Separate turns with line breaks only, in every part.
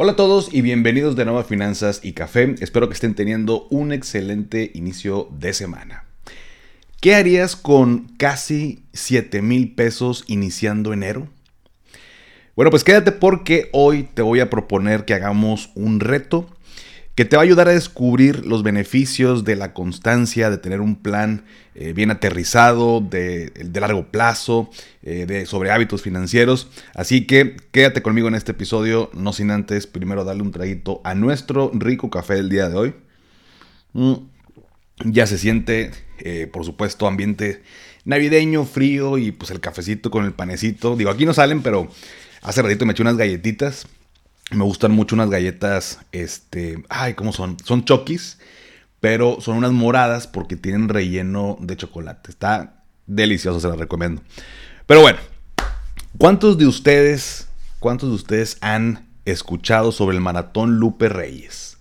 Hola a todos y bienvenidos de nuevo a Finanzas y Café. Espero que estén teniendo un excelente inicio de semana. ¿Qué harías con casi 7 mil pesos iniciando enero? Bueno, pues quédate porque hoy te voy a proponer que hagamos un reto que te va a ayudar a descubrir los beneficios de la constancia, de tener un plan eh, bien aterrizado, de, largo plazo, eh, de, sobre hábitos financieros. Así que quédate conmigo en este episodio, no sin antes primero darle un traguito a nuestro rico café del día de hoy. Mm, ya se siente, eh, por supuesto, ambiente navideño, frío y pues el cafecito con el panecito. Digo, aquí no salen, pero hace ratito me eché unas galletitas me gustan mucho unas galletas, este, ay, ¿cómo son? Son chokis, pero son unas moradas porque tienen relleno de chocolate. Está delicioso, se las recomiendo. Pero bueno, ¿cuántos de ustedes, cuántos de ustedes han escuchado sobre el maratón Lupe Reyes?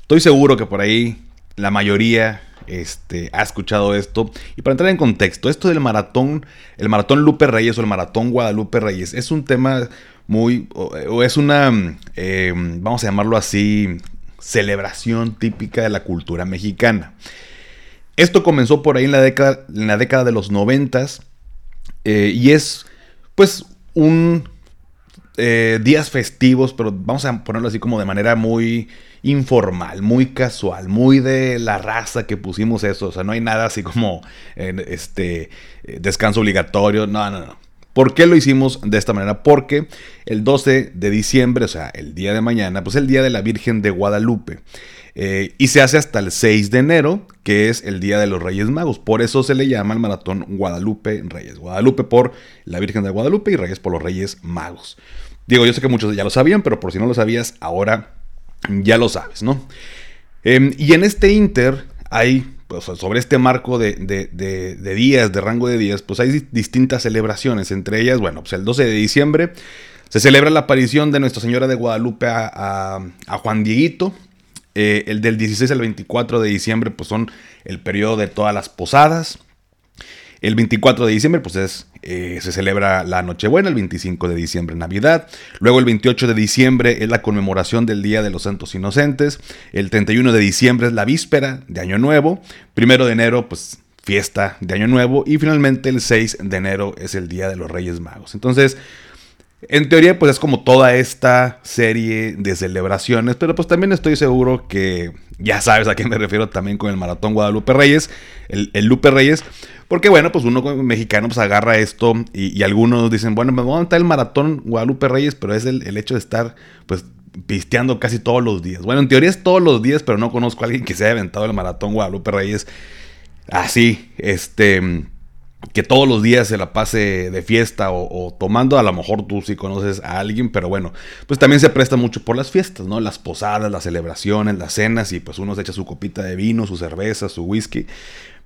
Estoy seguro que por ahí la mayoría este, ha escuchado esto. Y para entrar en contexto, esto del maratón, el maratón Lupe Reyes o el maratón Guadalupe Reyes, es un tema muy, o, es una, eh, vamos a llamarlo así, celebración típica de la cultura mexicana. Esto comenzó por ahí en la década, en la década de los noventas eh, y es pues un eh, días festivos, pero vamos a ponerlo así como de manera muy informal, muy casual, muy de la raza que pusimos eso. O sea, no hay nada así como este descanso obligatorio. No, no, no. ¿Por qué lo hicimos de esta manera? Porque el 12 de diciembre, o sea, el día de mañana, pues el día de la Virgen de Guadalupe. Eh, y se hace hasta el 6 de enero, que es el Día de los Reyes Magos. Por eso se le llama el maratón Guadalupe Reyes. Guadalupe por la Virgen de Guadalupe y Reyes por los Reyes Magos. Digo, yo sé que muchos ya lo sabían, pero por si no lo sabías, ahora ya lo sabes, ¿no? Em, y en este Inter hay pues, sobre este marco de, días, de rango de días, pues hay distintas celebraciones. Entre ellas, bueno, pues el 12 de diciembre se celebra la aparición de Nuestra Señora de Guadalupe a, Juan Dieguito. Eh, el del 16 al 24 de diciembre, pues son el periodo de todas las posadas. El 24 de diciembre, pues es, eh, se celebra la Nochebuena, el 25 de diciembre Navidad. Luego el 28 de diciembre es la conmemoración del Día de los Santos Inocentes. El 31 de diciembre es la víspera de Año Nuevo. Primero de enero, pues fiesta de Año Nuevo. Y finalmente el 6 de enero es el Día de los Reyes Magos. Entonces, en teoría, pues es como toda esta serie de celebraciones, pero pues también estoy seguro que ya sabes a qué me refiero también con el Maratón Guadalupe Reyes, el, Lupe Reyes, porque bueno, pues uno mexicano pues agarra esto y, algunos dicen, bueno, me voy a montar el Maratón Guadalupe Reyes, pero es el, el hecho de estar pues pisteando casi todos los días. Bueno, en teoría es todos los días, pero no conozco a alguien que se haya aventado el Maratón Guadalupe Reyes así, este que todos los días se la pase de fiesta o, tomando, a lo mejor tú sí conoces a alguien, pero bueno, pues también se presta mucho por las fiestas, ¿no? Las posadas, las celebraciones, las cenas y pues uno se echa su copita de vino, su cerveza, su whisky.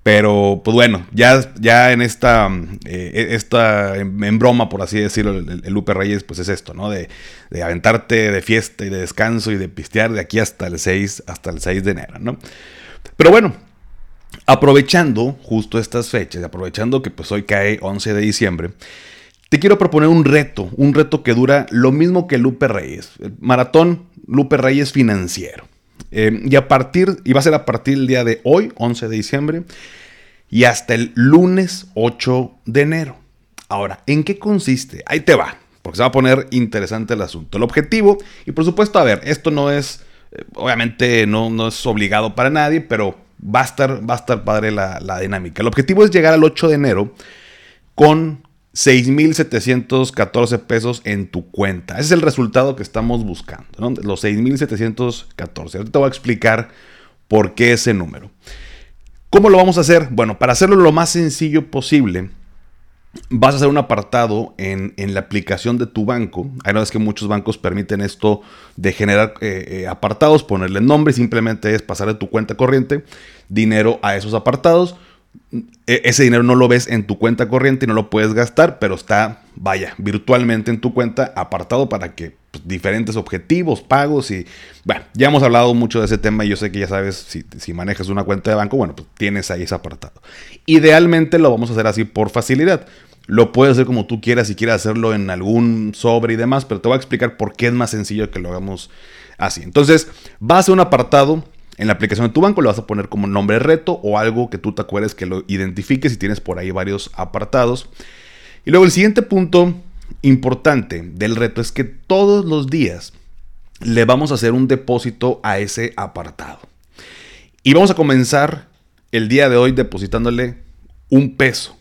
Pero pues bueno, ya, ya en esta, eh, esta en, broma, por así decirlo, el, Lupe Reyes, pues es esto, ¿no? De, de, aventarte de fiesta y de descanso y de pistear de aquí hasta el 6, hasta el 6 de enero, ¿no? Pero bueno, Aprovechando justo estas fechas, aprovechando que pues hoy cae 11 de diciembre, te quiero proponer un reto, un reto que dura lo mismo que Lupe Reyes, el maratón Lupe Reyes financiero. Eh, y a partir, y va a ser a partir del día de hoy, 11 de diciembre, y hasta el lunes 8 de enero. Ahora, ¿en qué consiste? Ahí te va, porque se va a poner interesante el asunto. El objetivo, y por supuesto, a ver, esto no es, eh, obviamente no, no es obligado para nadie, pero va a estar, va a estar padre la, dinámica. El objetivo es llegar al 8 de enero con 6.714 pesos en tu cuenta. Ese es el resultado que estamos buscando, ¿no? los 6.714. Ahorita te voy a explicar por qué ese número. ¿Cómo lo vamos a hacer? Bueno, para hacerlo lo más sencillo posible, vas a hacer un apartado en, la aplicación de tu banco. Hay una vez que muchos bancos permiten esto de generar eh, eh, apartados, ponerle nombre, simplemente es pasar de tu cuenta corriente dinero a esos apartados. E, ese dinero no lo ves en tu cuenta corriente y no lo puedes gastar, pero está, vaya, virtualmente en tu cuenta apartado para que diferentes objetivos, pagos y, bueno, ya hemos hablado mucho de ese tema y yo sé que ya sabes, si, manejas una cuenta de banco, bueno, pues tienes ahí ese apartado. Idealmente lo vamos a hacer así por facilidad. Lo puedes hacer como tú quieras, si quieres hacerlo en algún sobre y demás, pero te voy a explicar por qué es más sencillo que lo hagamos así. Entonces, vas a un apartado en la aplicación de tu banco, le vas a poner como nombre reto o algo que tú te acuerdes que lo identifiques si tienes por ahí varios apartados. Y luego el siguiente punto importante del reto es que todos los días le vamos a hacer un depósito a ese apartado. Y vamos a comenzar el día de hoy depositándole un peso.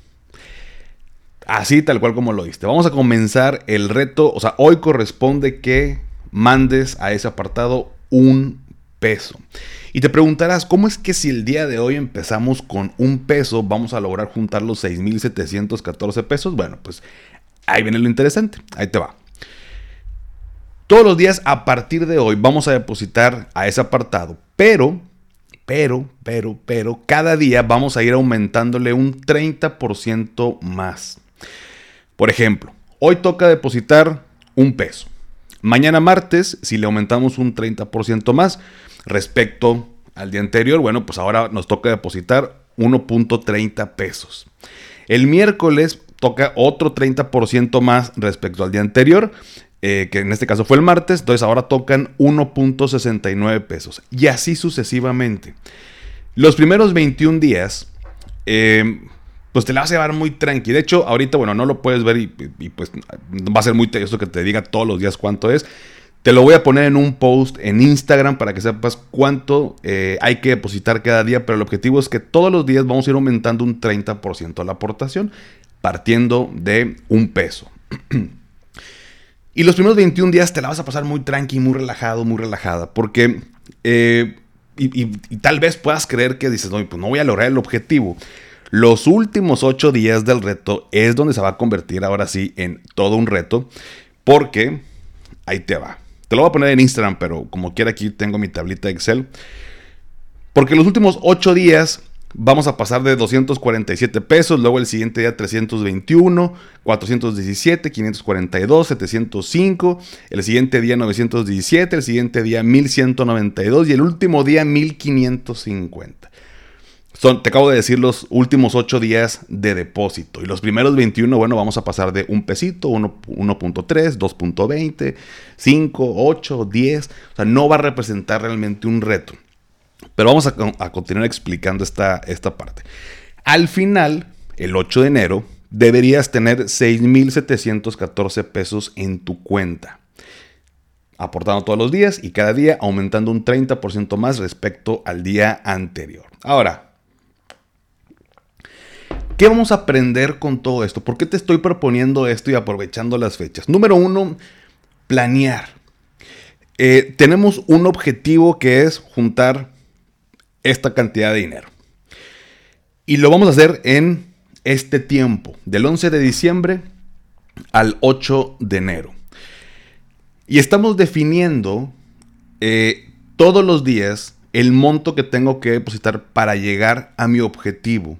Así tal cual como lo diste. Vamos a comenzar el reto. O sea, hoy corresponde que mandes a ese apartado un peso. Y te preguntarás, ¿cómo es que si el día de hoy empezamos con un peso, vamos a lograr juntar los 6.714 pesos? Bueno, pues ahí viene lo interesante. Ahí te va. Todos los días a partir de hoy vamos a depositar a ese apartado, pero pero, pero, pero, cada día vamos a ir aumentándole un 30% más. Por ejemplo, hoy toca depositar un peso. Mañana martes, si le aumentamos un 30% más respecto al día anterior, bueno, pues ahora nos toca depositar 1.30 pesos. El miércoles toca otro 30% más respecto al día anterior, eh, que en este caso fue el martes, entonces ahora tocan 1.69 pesos. Y así sucesivamente. Los primeros 21 días, eh, pues te la vas a llevar muy tranqui. De hecho, ahorita, bueno, no lo puedes ver y, pues va a ser muy tedioso que te diga todos los días cuánto es. Te lo voy a poner en un post en Instagram para que sepas cuánto eh, hay que depositar cada día, pero el objetivo es que todos los días vamos a ir aumentando un 30% la aportación, partiendo de un peso. y los primeros 21 días te la vas a pasar muy tranqui, muy relajado, muy relajada, porque... Eh, y, tal vez puedas creer que dices, no, pues no voy a lograr el objetivo. Los últimos ocho días del reto es donde se va a convertir ahora sí en todo un reto. Porque ahí te va. Te lo voy a poner en Instagram, pero como quiera aquí tengo mi tablita Excel. Porque los últimos ocho días vamos a pasar de 247 pesos, luego el siguiente día 321, 417, 542, 705, el siguiente día 917, el siguiente día 1192 y el último día 1550 te acabo de decir los últimos 8 días de depósito. Y los primeros 21, bueno, vamos a pasar de un pesito, 1.3, 2.20, 5, 8, 10. O sea, no va a representar realmente un reto. Pero vamos a, continuar explicando esta, esta parte. Al final, el 8 de enero, deberías tener 6.714 pesos en tu cuenta. Aportando todos los días y cada día aumentando un 30% más respecto al día anterior. Ahora, ¿Qué vamos a aprender con todo esto? ¿Por qué te estoy proponiendo esto y aprovechando las fechas? Número uno, planear. Eh, tenemos un objetivo que es juntar esta cantidad de dinero. Y lo vamos a hacer en este tiempo, del 11 de diciembre al 8 de enero. Y estamos definiendo eh, todos los días el monto que tengo que depositar para llegar a mi objetivo.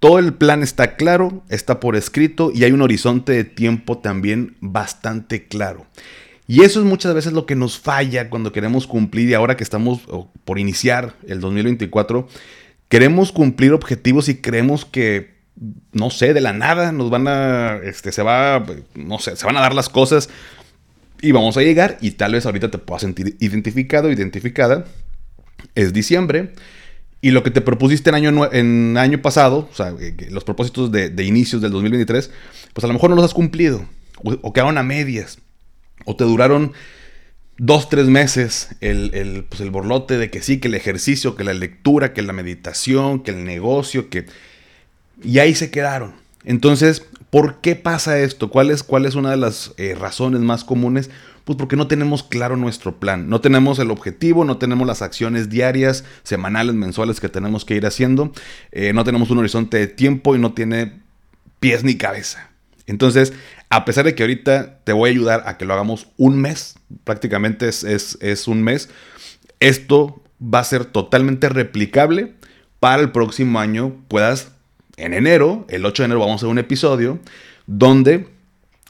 Todo el plan está claro, está por escrito y hay un horizonte de tiempo también bastante claro. Y eso es muchas veces lo que nos falla cuando queremos cumplir y ahora que estamos por iniciar el 2024, queremos cumplir objetivos y creemos que, no sé, de la nada nos van a, este, se va, no sé, se van a dar las cosas y vamos a llegar y tal vez ahorita te puedas sentir identificado, identificada. Es diciembre y lo que te propusiste en año, en año pasado, o sea, los propósitos de, inicios del 2023, pues a lo mejor no los has cumplido, o, quedaron a medias, o te duraron dos, tres meses el, pues el borlote de que sí, que el ejercicio, que la lectura, que la meditación, que el negocio, que... Y ahí se quedaron. Entonces, ¿por qué pasa esto? ¿Cuál es, cuál es una de las eh, razones más comunes? Pues porque no tenemos claro nuestro plan, no tenemos el objetivo, no tenemos las acciones diarias, semanales, mensuales que tenemos que ir haciendo, eh, no tenemos un horizonte de tiempo y no tiene pies ni cabeza. Entonces, a pesar de que ahorita te voy a ayudar a que lo hagamos un mes, prácticamente es, es un mes, esto va a ser totalmente replicable para el próximo año. Puedas, en enero, el 8 de enero vamos a hacer un episodio donde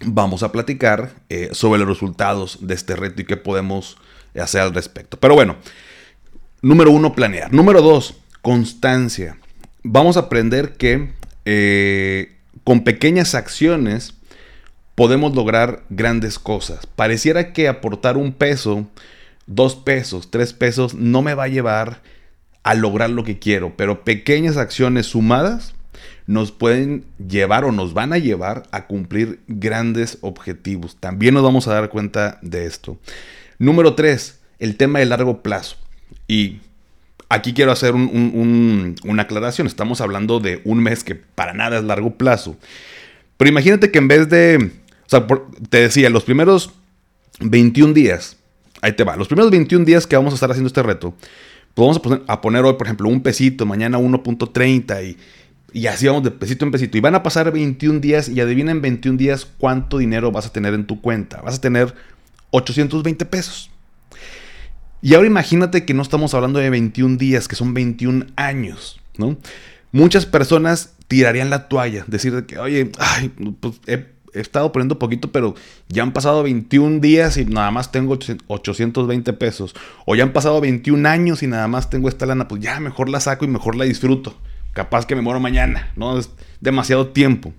vamos a platicar eh, sobre los resultados de este reto y qué podemos hacer al respecto. Pero bueno, número uno, planear. Número dos, constancia. Vamos a aprender que eh, con pequeñas acciones podemos lograr grandes cosas. Pareciera que aportar un peso, dos pesos, tres pesos, no me va a llevar a lograr lo que quiero, pero pequeñas acciones sumadas nos pueden llevar o nos van a llevar a cumplir grandes objetivos. También nos vamos a dar cuenta de esto. Número tres, el tema de largo plazo. Y aquí quiero hacer una aclaración. Estamos hablando de un mes que para nada es largo plazo. Pero imagínate que en vez de, o sea, te decía, los primeros 21 días, ahí te va, los primeros 21 días que vamos a estar haciendo este reto, pues vamos a poner, hoy, por ejemplo, un pesito, mañana 1.30 y y así vamos de pesito en pesito. Y van a pasar 21 días y adivina en 21 días cuánto dinero vas a tener en tu cuenta. Vas a tener 820 pesos. Y ahora imagínate que no estamos hablando de 21 días, que son 21 años, ¿no? Muchas personas tirarían la toalla, decir que, oye, ay, pues he, estado poniendo poquito, pero ya han pasado 21 días y nada más tengo 820 pesos. O ya han pasado 21 años y nada más tengo esta lana, pues ya mejor la saco y mejor la disfruto capaz que me muero mañana, ¿no? Es demasiado tiempo.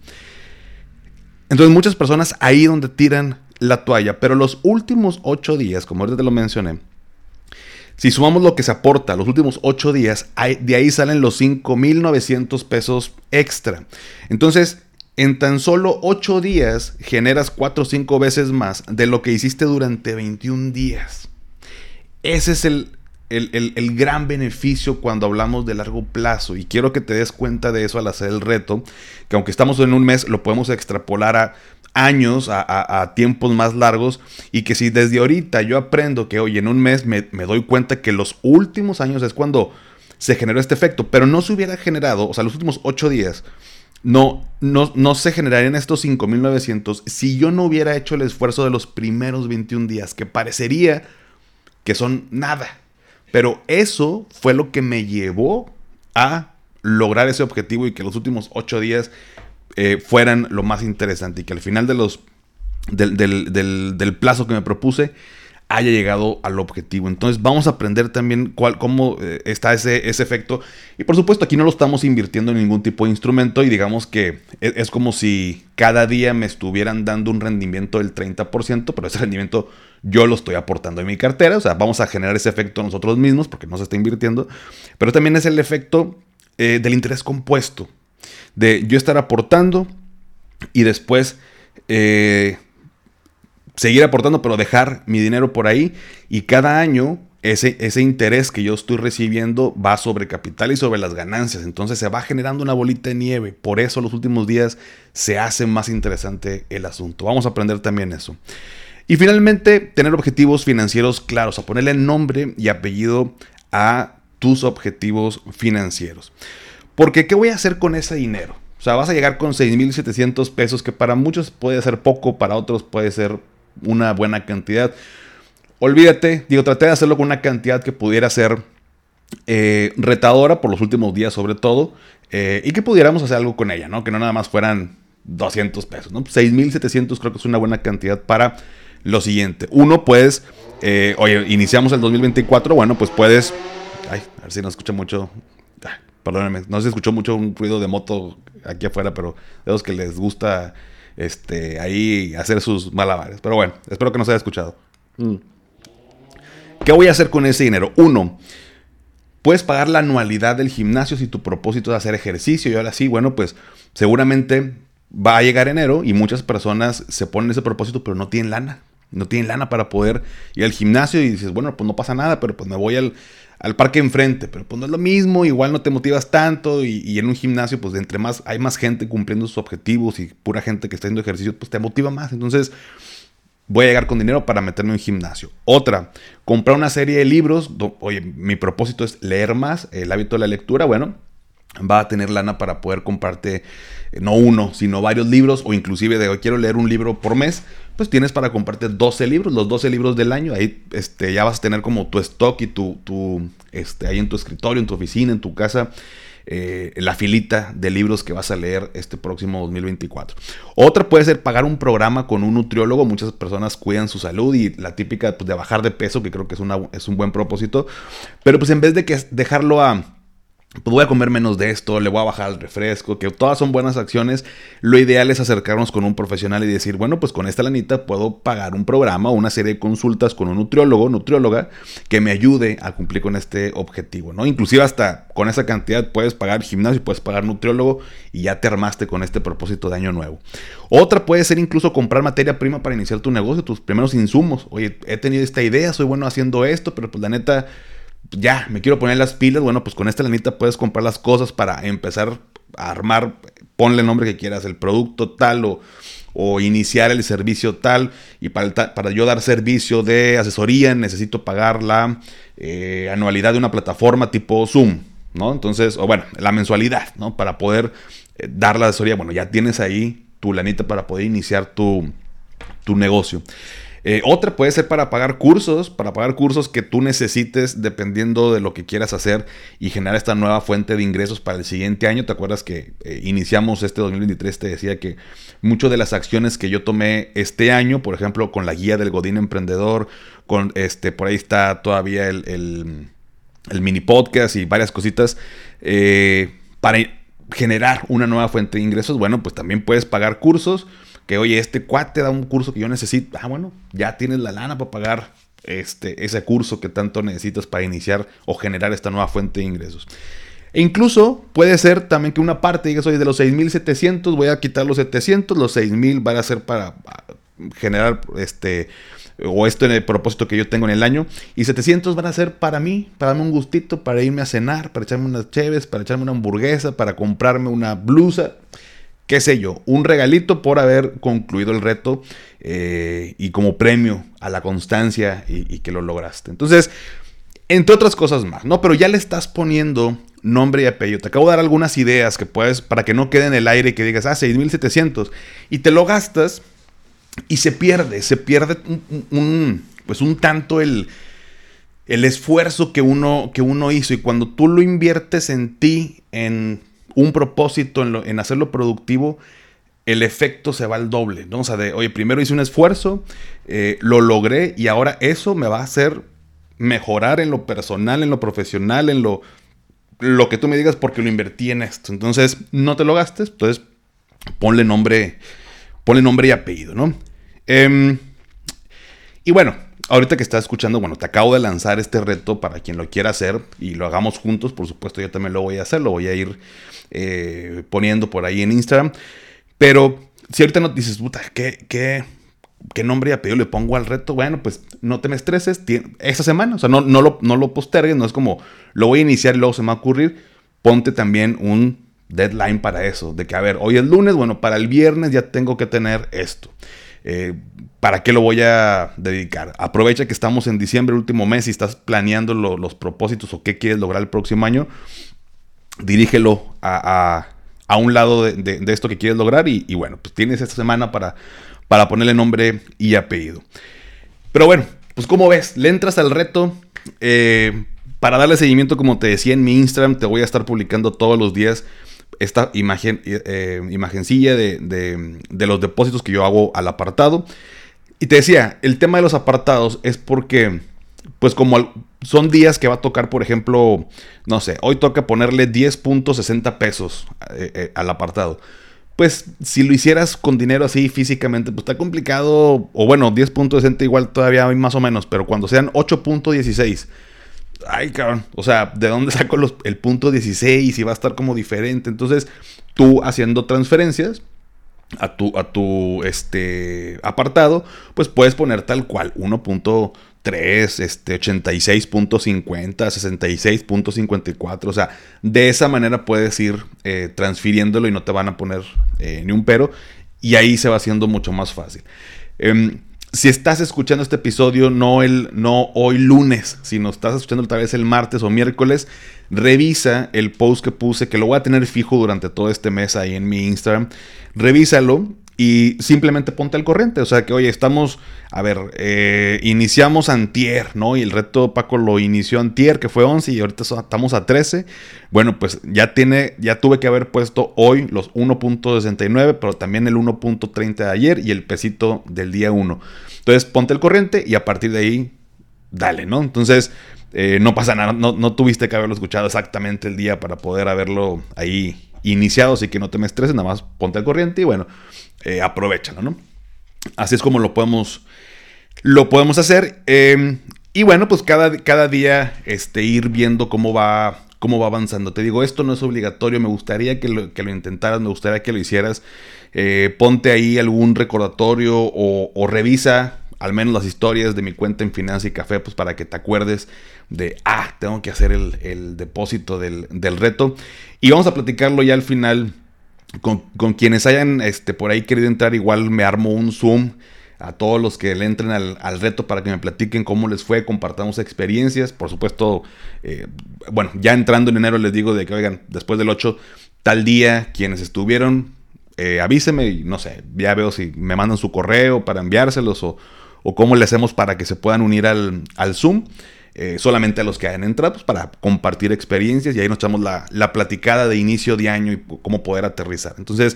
Entonces muchas personas ahí donde tiran la toalla, pero los últimos ocho días, como ahorita te lo mencioné, si sumamos lo que se aporta los últimos ocho días, de ahí salen los 5.900 pesos extra. Entonces, en tan solo ocho días generas cuatro o cinco veces más de lo que hiciste durante 21 días. Ese es el, el, gran beneficio cuando hablamos de largo plazo. Y quiero que te des cuenta de eso al hacer el reto, que aunque estamos en un mes, lo podemos extrapolar a años, a, tiempos más largos, y que si desde ahorita yo aprendo que, hoy en un mes me, doy cuenta que los últimos años es cuando se generó este efecto, pero no se hubiera generado, o sea, los últimos ocho días, no, no, no se generarían estos 5.900 si yo no hubiera hecho el esfuerzo de los primeros 21 días, que parecería que son nada. Pero eso fue lo que me llevó a lograr ese objetivo y que los últimos ocho días eh, fueran lo más interesante y que al final de los, del, plazo que me propuse haya llegado al objetivo. Entonces vamos a aprender también cuál, cómo eh, está ese, ese efecto. Y por supuesto aquí no lo estamos invirtiendo en ningún tipo de instrumento y digamos que es, es como si cada día me estuvieran dando un rendimiento del 30%, pero ese rendimiento yo lo estoy aportando en mi cartera, o sea, vamos a generar ese efecto nosotros mismos porque no se está invirtiendo, pero también es el efecto eh, del interés compuesto, de yo estar aportando y después eh, seguir aportando, pero dejar mi dinero por ahí y cada año ese, ese, interés que yo estoy recibiendo va sobre capital y sobre las ganancias. Entonces se va generando una bolita de nieve. Por eso los últimos días se hace más interesante el asunto. Vamos a aprender también eso. Y finalmente, tener objetivos financieros claros, a ponerle nombre y apellido a tus objetivos financieros. Porque, ¿qué voy a hacer con ese dinero? O sea, vas a llegar con 6.700 pesos, que para muchos puede ser poco, para otros puede ser una buena cantidad. Olvídate, digo, traté de hacerlo con una cantidad que pudiera ser eh, retadora por los últimos días sobre todo, eh, y que pudiéramos hacer algo con ella, ¿no? Que no nada más fueran 200 pesos, ¿no? 6.700 creo que es una buena cantidad para lo siguiente. Uno, pues, eh, oye, iniciamos el 2024, bueno, pues puedes... Ay, a ver si no escucha mucho... perdónenme, no se escuchó mucho un ruido de moto aquí afuera, pero de los que les gusta este, ahí hacer sus malabares. Pero bueno, espero que no se haya escuchado. Mm. ¿Qué voy a hacer con ese dinero? Uno, puedes pagar la anualidad del gimnasio si tu propósito es hacer ejercicio y ahora sí, bueno, pues seguramente va a llegar enero y muchas personas se ponen ese propósito pero no tienen lana no tienen lana para poder ir al gimnasio y dices, bueno, pues no pasa nada, pero pues me voy al, parque enfrente, pero pues no es lo mismo, igual no te motivas tanto y, en un gimnasio pues entre más hay más gente cumpliendo sus objetivos y pura gente que está haciendo ejercicio, pues te motiva más. Entonces voy a llegar con dinero para meterme en un gimnasio. Otra, comprar una serie de libros, oye, mi propósito es leer más, el hábito de la lectura, bueno, va a tener lana para poder comprarte eh, no uno, sino varios libros o inclusive de quiero leer un libro por mes, pues tienes para comprarte 12 libros, los 12 libros del año, ahí este, ya vas a tener como tu stock y tu, tu este, ahí en tu escritorio, en tu oficina, en tu casa, eh, la filita de libros que vas a leer este próximo 2024. Otra puede ser pagar un programa con un nutriólogo. Muchas personas cuidan su salud y la típica pues, de bajar de peso, que creo que es, una, es un buen propósito. Pero pues en vez de que dejarlo a pues voy a comer menos de esto, le voy a bajar el refresco, que todas son buenas acciones. Lo ideal es acercarnos con un profesional y decir, bueno, pues con esta lanita puedo pagar un programa o una serie de consultas con un nutriólogo, nutrióloga, que me ayude a cumplir con este objetivo, ¿no? Inclusive hasta con esa cantidad puedes pagar gimnasio, puedes pagar nutriólogo y ya te armaste con este propósito de año nuevo. Otra puede ser incluso comprar materia prima para iniciar tu negocio, tus primeros insumos. Oye, he tenido esta idea, soy bueno haciendo esto, pero pues la neta ya, me quiero poner las pilas, bueno, pues con esta lanita puedes comprar las cosas para empezar a armar, ponle el nombre que quieras, el producto tal o, o iniciar el servicio tal. Y para, para, yo dar servicio de asesoría necesito pagar la eh, anualidad de una plataforma tipo Zoom, ¿no? Entonces, o bueno, la mensualidad, ¿no? Para poder eh, dar la asesoría, bueno, ya tienes ahí tu lanita para poder iniciar tu, tu negocio. Eh, otra puede ser para pagar cursos, para pagar cursos que tú necesites dependiendo de lo que quieras hacer y generar esta nueva fuente de ingresos para el siguiente año. ¿Te acuerdas que eh, iniciamos este 2023? Te decía que muchas de las acciones que yo tomé este año, por ejemplo, con la guía del Godín Emprendedor, con este, por ahí está todavía el, mini podcast y varias cositas, eh, para generar una nueva fuente de ingresos, bueno, pues también puedes pagar cursos que oye, este cuate da un curso que yo necesito. Ah, bueno, ya tienes la lana para pagar este, ese curso que tanto necesitas para iniciar o generar esta nueva fuente de ingresos. E incluso puede ser también que una parte digas, oye, de los 6,700 voy a quitar los 700, los 6,000 van a ser para generar este o esto en el propósito que yo tengo en el año y 700 van a ser para mí, para darme un gustito, para irme a cenar, para echarme unas cheves, para echarme una hamburguesa, para comprarme una blusa qué sé yo, un regalito por haber concluido el reto eh, y como premio a la constancia y, que lo lograste. Entonces, entre otras cosas más, ¿no? Pero ya le estás poniendo nombre y apellido. Te acabo de dar algunas ideas que puedes, para que no quede en el aire y que digas, ah, 6,700, y te lo gastas y se pierde, se pierde un, pues un tanto el, el esfuerzo que uno, que uno hizo. Y cuando tú lo inviertes en ti, en un propósito en, hacerlo productivo, el efecto se va al doble, ¿no? O sea, de, oye, primero hice un esfuerzo, eh, lo logré y ahora eso me va a hacer mejorar en lo personal, en lo profesional, en lo, lo que tú me digas porque lo invertí en esto. Entonces, no te lo gastes, entonces ponle nombre, ponle nombre y apellido, ¿no? Em, y bueno, ahorita que estás escuchando, bueno, te acabo de lanzar este reto para quien lo quiera hacer y lo hagamos juntos, por supuesto yo también lo voy a hacer, lo voy a ir eh, poniendo por ahí en Instagram. Pero si ahorita no dices, puta, ¿qué, qué, qué nombre y apellido le pongo al reto? Bueno, pues no te me estreses esa semana, o sea, no, no, lo, no lo postergues, no es como lo voy a iniciar y luego se me va a ocurrir. Ponte también un deadline para eso, de que, a ver, hoy es lunes, bueno, para el viernes ya tengo que tener esto. Eh, ¿Para qué lo voy a dedicar? Aprovecha que estamos en diciembre, último mes, y estás planeando los propósitos o qué quieres lograr el próximo año. Dirígelo a, un lado de, esto que quieres lograr y, bueno, pues tienes esta semana para, para ponerle nombre y apellido. Pero bueno, pues como ves, le entras al reto. Eh, para darle seguimiento, como te decía en mi Instagram, te voy a estar publicando todos los días esta imagen, eh, imagencilla de, de, los depósitos que yo hago al apartado. Y te decía, el tema de los apartados es porque, pues como son días que va a tocar, por ejemplo, no sé, hoy toca ponerle 10.60 pesos eh, eh, al apartado. Pues si lo hicieras con dinero así físicamente, pues está complicado. O bueno, 10.60 igual todavía hay más o menos, pero cuando sean 8.16 ay, cabrón, o sea, ¿de dónde saco el punto 16 y va a estar como diferente? Entonces, tú haciendo transferencias a tu, a tu este, apartado, pues puedes poner tal cual 1.3, este, 86.50, 66.54, o sea, de esa manera puedes ir eh, transfiriéndolo y no te van a poner eh, ni un pero, y ahí se va haciendo mucho más fácil. Em, si estás escuchando este episodio no, el, no hoy lunes, sino estás escuchando tal vez el martes o miércoles, revisa el post que puse, que lo voy a tener fijo durante todo este mes ahí en mi Instagram. Revísalo y simplemente ponte al corriente. O sea que, oye, estamos, a ver, eh, iniciamos antier, ¿no? Y el reto Paco lo inició antier, que fue 11, y ahorita estamos a 13. Bueno, pues ya tiene, ya tuve que haber puesto hoy los 1.69, pero también el 1.30 de ayer y el pesito del día 1. Entonces, ponte al corriente y a partir de ahí, dale, ¿no? Entonces, eh, no pasa nada, no, no tuviste que haberlo escuchado exactamente el día para poder haberlo ahí iniciado, así que no te me estreses, nada más ponte al corriente y bueno, eh, aprovechalo, ¿no? Así es como lo podemos, lo podemos hacer. Em, y bueno, pues cada, cada día este, ir viendo cómo va, cómo va avanzando. Te digo, esto no es obligatorio, me gustaría que lo, que lo intentaras, me gustaría que lo hicieras. Eh, ponte ahí algún recordatorio o, revisa al menos las historias de mi cuenta en Finanza y Café, pues para que te acuerdes de, ah, tengo que hacer el, depósito del, del, reto. Y vamos a platicarlo ya al final con, quienes hayan este, por ahí querido entrar, igual me armo un Zoom a todos los que le entren al, reto para que me platiquen cómo les fue, compartamos experiencias. Por supuesto, eh, bueno, ya entrando en enero les digo de que, oigan, después del 8, tal día, quienes estuvieron, eh, avíseme y no sé, ya veo si me mandan su correo para enviárselos o, o cómo le hacemos para que se puedan unir al, al Zoom. Eh, solamente a los que hayan entrado pues, para compartir experiencias y ahí nos echamos la, la, platicada de inicio de año y cómo poder aterrizar. Entonces,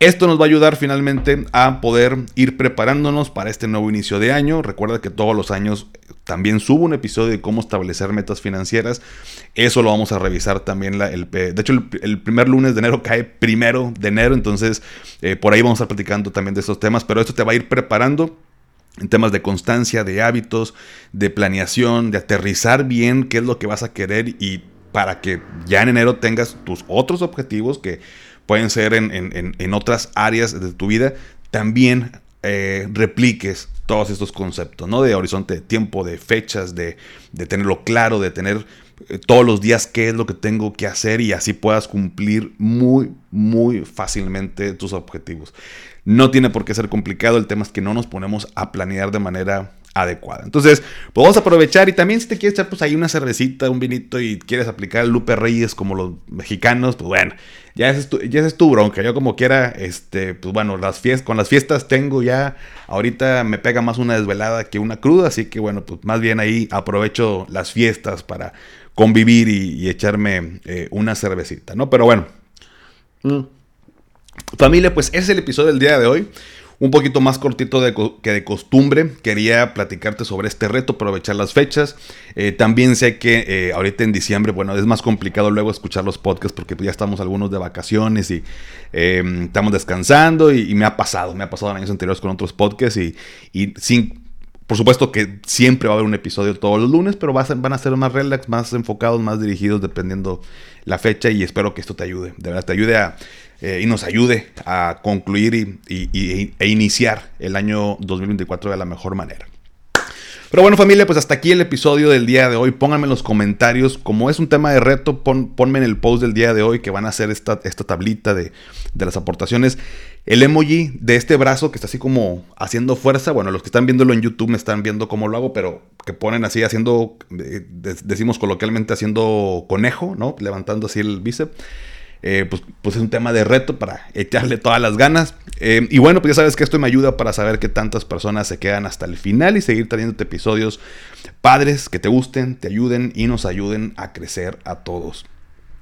esto nos va a ayudar finalmente a poder ir preparándonos para este nuevo inicio de año. Recuerda que todos los años también subo un episodio de cómo establecer metas financieras. Eso lo vamos a revisar también. La, el, de hecho, el, primer lunes de enero cae primero de enero. Entonces, eh, por ahí vamos a estar platicando también de estos temas. Pero esto te va a ir preparando en temas de constancia, de hábitos, de planeación, de aterrizar bien qué es lo que vas a querer y para que ya en enero tengas tus otros objetivos que pueden ser en, otras áreas de tu vida, también eh, repliques todos estos conceptos, ¿no? De horizonte de tiempo, de fechas, de, de tenerlo claro, de tener todos los días qué es lo que tengo que hacer y así puedas cumplir muy, muy fácilmente tus objetivos. No tiene por qué ser complicado, el tema es que no nos ponemos a planear de manera adecuada. Entonces, pues aprovechar y también si te quieres echar pues ahí una cervecita, un vinito y quieres aplicar el Lupe Reyes como los mexicanos, pues bueno, ya es tu, ya es tu bronca. Yo como quiera, este, pues bueno, las fiestas, con las fiestas tengo ya, ahorita me pega más una desvelada que una cruda, así que bueno, pues más bien ahí aprovecho las fiestas para convivir y, echarme eh, una cervecita, ¿no? Pero bueno. Mm. Familia, pues ese es el episodio del día de hoy. Un poquito más cortito que de costumbre. Quería platicarte sobre este reto, aprovechar las fechas. Eh, también sé que eh, ahorita en diciembre, bueno, es más complicado luego escuchar los podcasts porque ya estamos algunos de vacaciones y em, estamos descansando y, me ha pasado, me ha pasado en años anteriores con otros podcasts y, y sin por supuesto que siempre va a haber un episodio todos los lunes, pero van a ser más relax, más enfocados, más dirigidos dependiendo la fecha y espero que esto te ayude, de verdad te ayude a, eh, y nos ayude a concluir y, e iniciar el año 2024 de la mejor manera. Pero bueno familia, pues hasta aquí el episodio del día de hoy. Pónganme en los comentarios, como es un tema de reto, ponme en el post del día de hoy que van a hacer esta, esta tablita de, de, las aportaciones. El emoji de este brazo que está así como haciendo fuerza, bueno, los que están viéndolo en YouTube me están viendo cómo lo hago, pero que ponen así haciendo, eh, decimos coloquialmente haciendo conejo, ¿no? Levantando así el bíceps. Eh, pues, pues, es un tema de reto para echarle todas las ganas. Eh, y bueno, pues ya sabes que esto me ayuda para saber que tantas personas se quedan hasta el final y seguir trayéndote episodios padres que te gusten, te ayuden y nos ayuden a crecer a todos.